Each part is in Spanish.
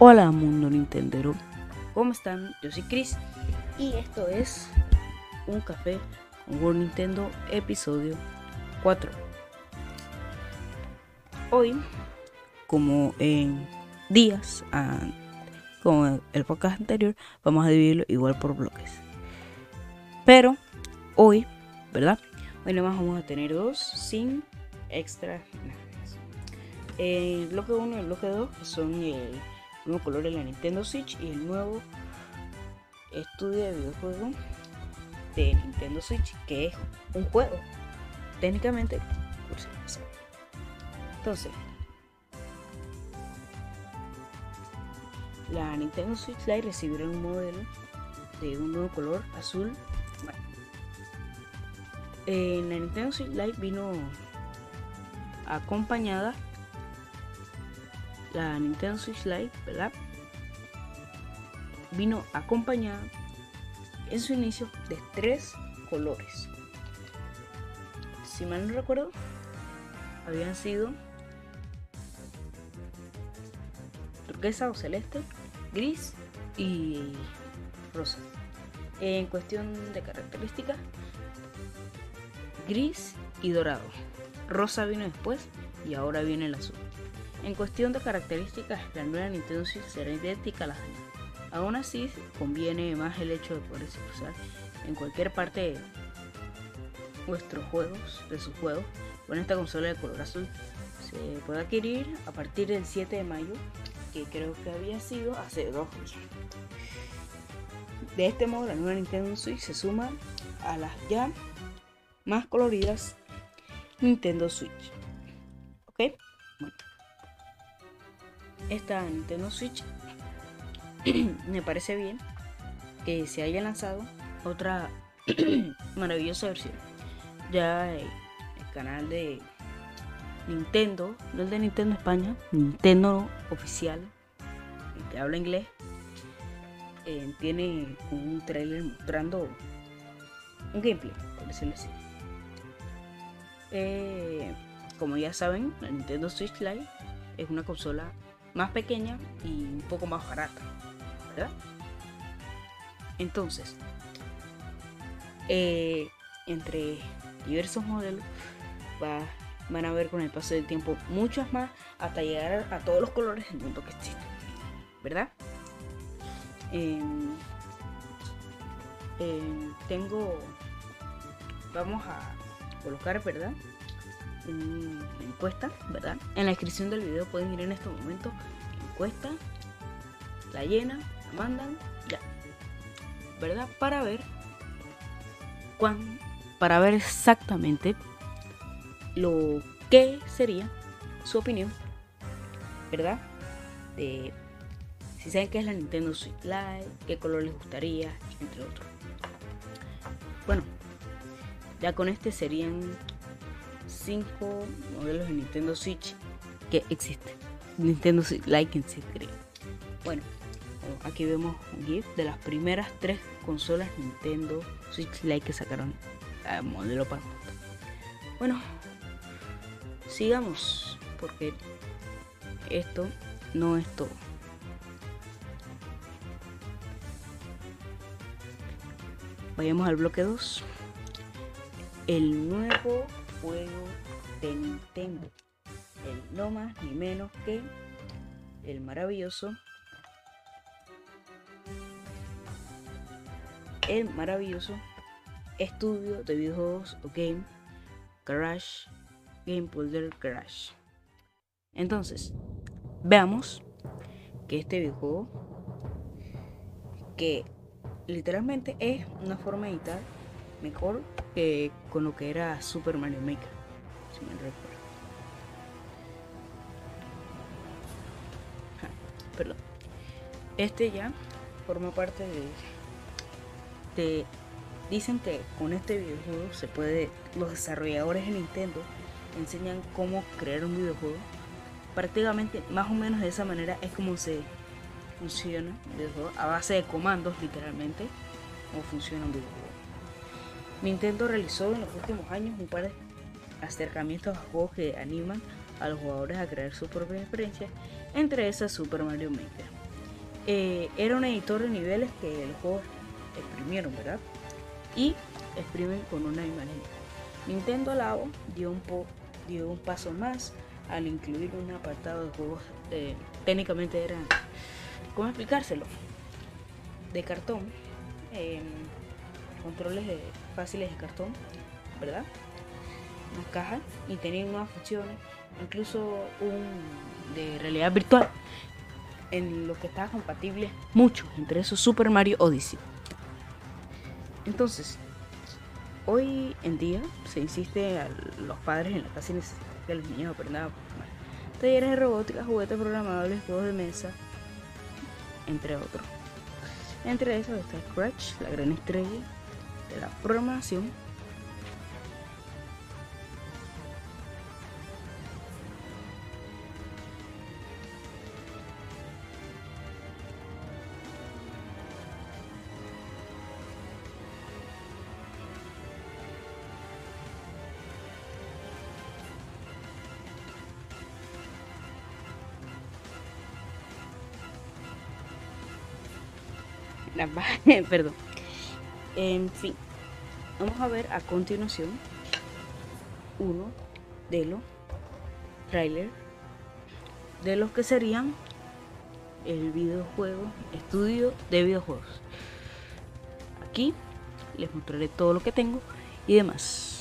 Hola mundo Nintendero, ¿cómo están? Yo soy Chris y esto es Un Café con World Nintendo episodio 4. Hoy, como en días, ah, como el podcast anterior, vamos a dividirlo igual por bloques. Pero hoy, ¿verdad? Hoy nada más vamos a tener dos sin extra El bloque 1 y el bloque 2 son el nuevo color de la Nintendo Switch y el nuevo estudio de videojuego de Nintendo Switch, que es un juego. Técnicamente, entonces, la Nintendo Switch Lite recibirá un modelo de un nuevo color azul. En la Nintendo Switch Lite vino acompañada la Nintendo Switch Lite, ¿verdad? Vino acompañada en su inicio de tres colores. Si mal no recuerdo, habían sido turquesa o celeste, gris y rosa. En cuestión de características, gris y dorado. Rosa vino después y ahora viene el azul. En cuestión de características, la nueva Nintendo Switch será idéntica a las demás. Aún así, conviene más el hecho de poder usar en cualquier parte de vuestros juegos, de sus juegos, con esta consola de color azul. Se puede adquirir a partir del 7 de mayo, que creo que había sido hace dos días. De este modo, la nueva Nintendo Switch se suma a las ya más coloridas Nintendo Switch. ¿Ok? Esta Nintendo Switch me parece bien que se haya lanzado otra maravillosa versión. Ya el, canal de Nintendo, no el de Nintendo España, Nintendo oficial, que habla inglés, eh, tiene un trailer mostrando un gameplay, por decirlo así. Eh, como ya saben, la Nintendo Switch Lite es una consola más pequeña y un poco más barata, ¿verdad? Entonces, eh, entre diversos modelos van a ver con el paso del tiempo muchas más hasta llegar a todos los colores del mundo que existen, ¿verdad? tengo, vamos a colocar, ¿verdad? Una encuesta, ¿verdad? En la descripción del video pueden ir en este momento, encuesta, la llenan, la mandan, ya, ¿verdad? Para ver cuán, para ver exactamente lo que sería su opinión, ¿verdad? De si saben qué es la Nintendo Switch Lite, qué color les gustaría, entre otros. Bueno, ya con este serían 5 modelos de Nintendo Switch que existen. Nintendo Switch Like en Secret. Bueno, aquí vemos un GIF de las primeras tres consolas Nintendo Switch Lite que sacaron a modelo para Bueno, sigamos porque esto no es todo. Vayamos al bloque 2. El nuevo juego de Nintendo. El no más ni menos que el maravilloso. El maravilloso estudio de videojuegos o game Crash Game Builder Crash. Entonces, veamos que este videojuego que literalmente es una forma de editar mejor que con lo que era Super Mario Maker, si recuerdo. perdón. Este ya forma parte de, de... Dicen que con este videojuego se puede... Los desarrolladores de Nintendo enseñan cómo crear un videojuego. Prácticamente, más o menos de esa manera es como se funciona un videojuego. A base de comandos, literalmente, cómo funciona un videojuego. Nintendo realizó en los últimos años un par de acercamientos a juegos que animan a los jugadores a crear sus propias experiencias, entre esas Super Mario Maker. eh, era un editor de niveles que los juegos exprimieron, ¿verdad? Y exprimen con una imagen. Nintendo Labo dio un, po dio un paso más al incluir un apartado de juegos eh, técnicamente eran, ¿cómo explicárselo? De cartón, controles fáciles de cartón, ¿verdad? Una caja y tenían nuevas funciones, incluso un de realidad virtual en lo que estaba compatible mucho, entre esos Super Mario Odyssey. Entonces, hoy en día se insiste a los padres en la casa que los niños aprendan talleres de robótica, juguetes programables, juegos de mesa, entre otros. Entre esos está Scratch, la gran estrella de la programación Perdón. En fin, vamos a ver a continuación uno de los trailers de los que serían el videojuego estudio de videojuegos. Aquí les mostraré todo lo que tengo y demás.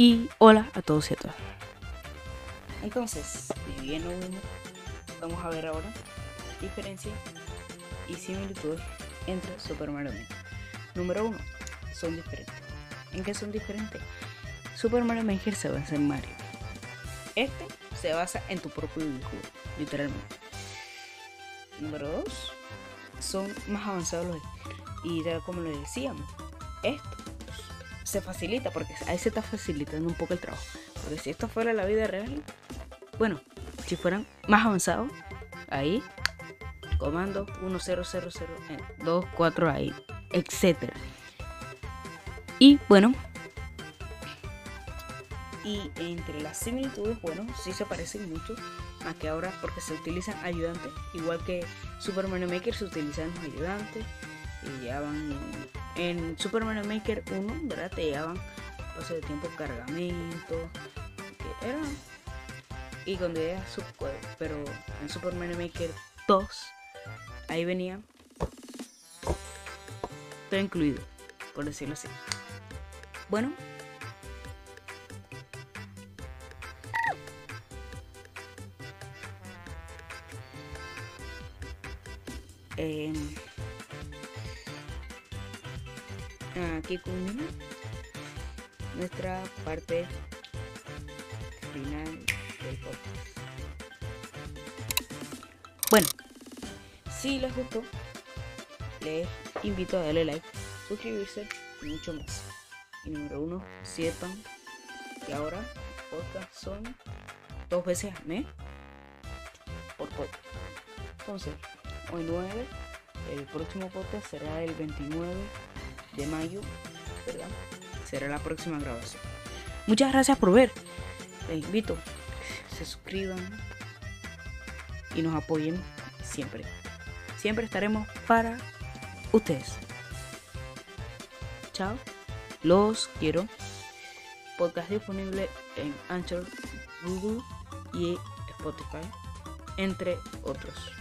Y hola a todos y a todas. Entonces, bien vamos a ver ahora diferencias y similitudes entre Super Mario Maker. Número 1. Son diferentes. ¿En qué son diferentes? Super Mario Maker se basa en Mario. Este se basa en tu propio videojuego, literalmente. Número 2. Son más avanzados los y ya como lo decíamos, esto se facilita, porque ahí se está facilitando un poco el trabajo. Porque si esto fuera la vida real, bueno, si fueran más avanzados, ahí, comando 1000, 24 ahí, etcétera. Y bueno, y entre las similitudes, bueno, sí se parecen mucho, más que ahora porque se utilizan ayudantes, igual que Super Mario Maker se utilizan ayudantes y ya van en Super Mario Maker 1, ¿verdad? Te llevaban paso de tiempo cargamento, era y cuando era pero en Super Mario Maker 2. Ahí venía todo incluido, por decirlo así. Bueno. Eh, aquí culmina nuestra parte final del podcast. Bueno, si les gustó, les invito a darle like, suscribirse y mucho más. Y número uno, sepan que ahora podcast son dos veces al mes por podcast. Entonces, hoy 9, el próximo podcast será el 29 de mayo, ¿verdad? Será la próxima grabación. Muchas gracias por ver. Les invito a que se suscriban y nos apoyen siempre. Siempre estaremos para ustedes. Chao. Los quiero. Podcast disponible en Anchor, Google y Spotify, entre otros.